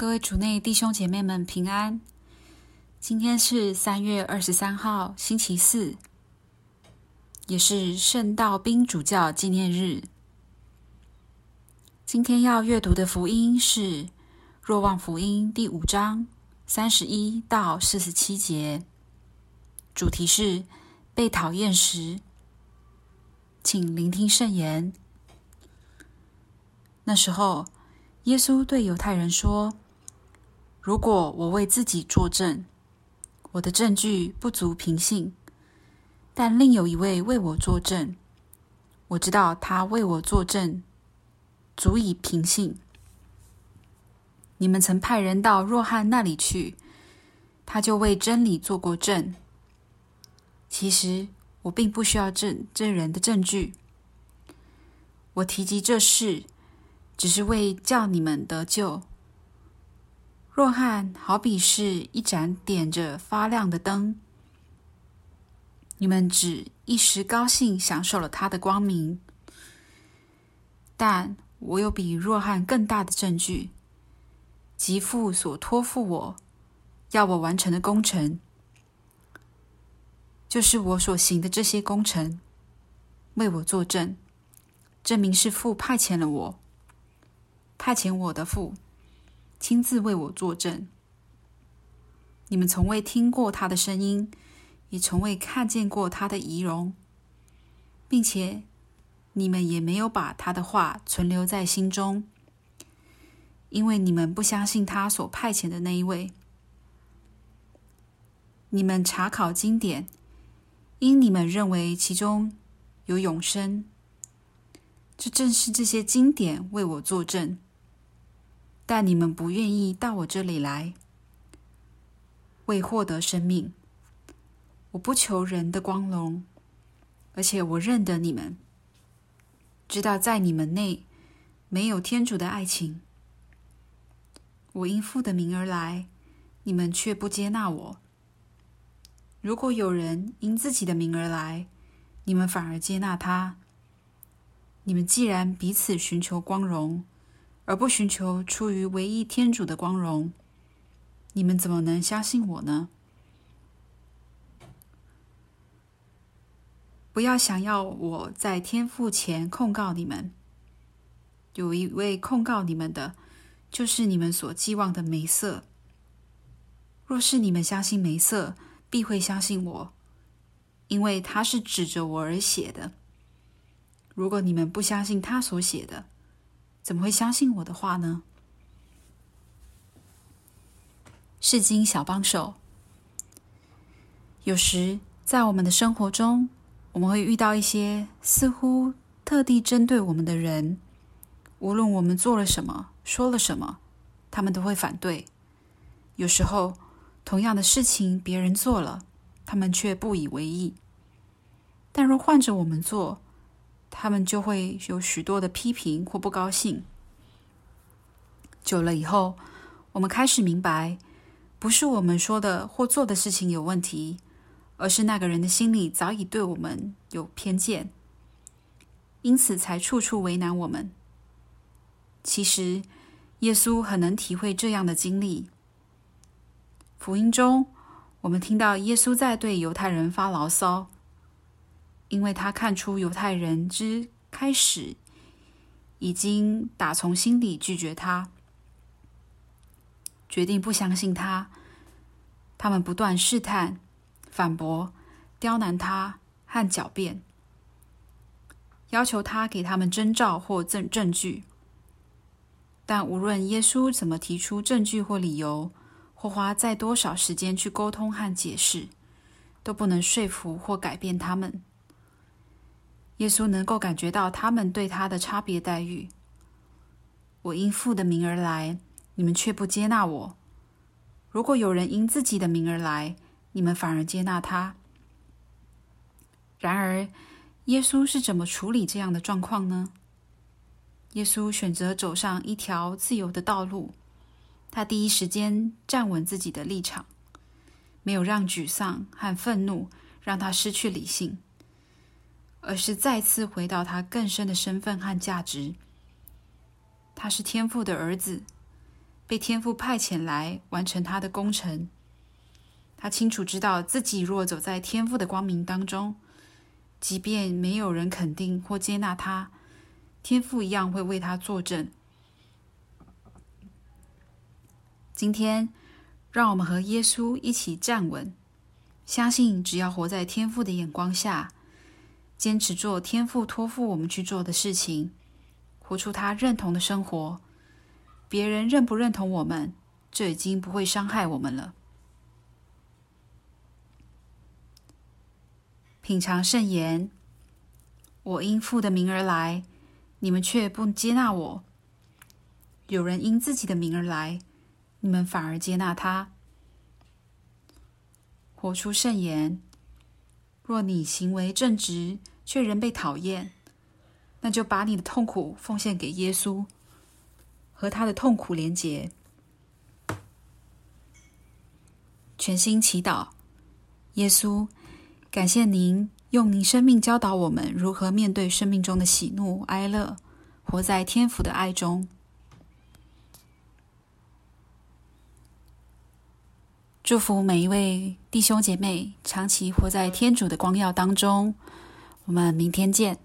各位主内弟兄姐妹们平安。今天是三月二十三号，星期四，也是圣道宾主教纪念日。今天要阅读的福音是《若望福音》第五章三十一到四十七节，主题是被讨厌时，请聆听圣言。那时候，耶稣对犹太人说。如果我为自己作证，我的证据不足凭信；但另有一位为我作证，我知道他为我作证，足以凭信。你们曾派人到若翰那里去，他就为真理作过证。其实我并不需要证这人的证据，我提及这事，只是为叫你们得救。若翰好比是一盏点着发亮的灯，你们只一时高兴享受了他的光明。但我有比若翰更大的证据，即父所托付我要我完成的工程，就是我所行的这些工程，为我作证，证明是父派遣了我，派遣我的父。亲自为我作证。你们从未听过他的声音，也从未看见过他的仪容，并且你们也没有把他的话存留在心中，因为你们不相信他所派遣的那一位。你们查考经典，因你们认为其中有永生。这正是这些经典为我作证。但你们不愿意到我这里来，为获得生命。我不求人的光荣，而且我认得你们，知道在你们内没有天主的爱情。我因父的名而来，你们却不接纳我。如果有人因自己的名而来，你们反而接纳他。你们既然彼此寻求光荣，而不寻求出于唯一天主的光荣，你们怎么能相信我呢？不要想要我在天父前控告你们。有一位控告你们的，就是你们所寄望的梅瑟。若是你们相信梅瑟，必会相信我，因为他是指着我而写的。如果你们不相信他所写的，怎么会相信我的话呢？释经小帮手。有时在我们的生活中，我们会遇到一些似乎特地针对我们的人，无论我们做了什么、说了什么，他们都会反对。有时候，同样的事情别人做了，他们却不以为意。但若换着我们做，他们就会有许多的批评或不高兴。久了以后，我们开始明白，不是我们说的或做的事情有问题，而是那个人的心里早已对我们有偏见，因此才处处为难我们。其实，耶稣很能体会这样的经历。福音中，我们听到耶稣在对犹太人发牢骚。因为他看出犹太人之开始已经打从心里拒绝他，决定不相信他。他们不断试探、反驳、刁难他和狡辩，要求他给他们征兆或证证据。但无论耶稣怎么提出证据或理由，或花再多少时间去沟通和解释，都不能说服或改变他们。耶稣能够感觉到他们对他的差别待遇。我因父的名而来，你们却不接纳我；如果有人因自己的名而来，你们反而接纳他。然而，耶稣是怎么处理这样的状况呢？耶稣选择走上一条自由的道路，他第一时间站稳自己的立场，没有让沮丧和愤怒让他失去理性。而是再次回到他更深的身份和价值。他是天父的儿子，被天父派遣来完成他的工程。他清楚知道自己若走在天父的光明当中，即便没有人肯定或接纳他，天父一样会为他作证。今天，让我们和耶稣一起站稳，相信只要活在天父的眼光下，坚持做天父托付我们去做的事情，活出他认同的生活，别人认不认同我们，这已经不会伤害我们了。品尝圣言，我因父的名而来，你们却不接纳我；有人因自己的名而来，你们反而接纳他。活出圣言，若你行为正直，却仍被讨厌，那就把你的痛苦奉献给耶稣，和他的痛苦连结。全心祈祷，耶稣。感谢您用您生命教导我们如何面对生命中的喜怒哀乐，活在天父的爱中。祝福每一位弟兄姐妹长期活在天主的光耀当中。我们明天见。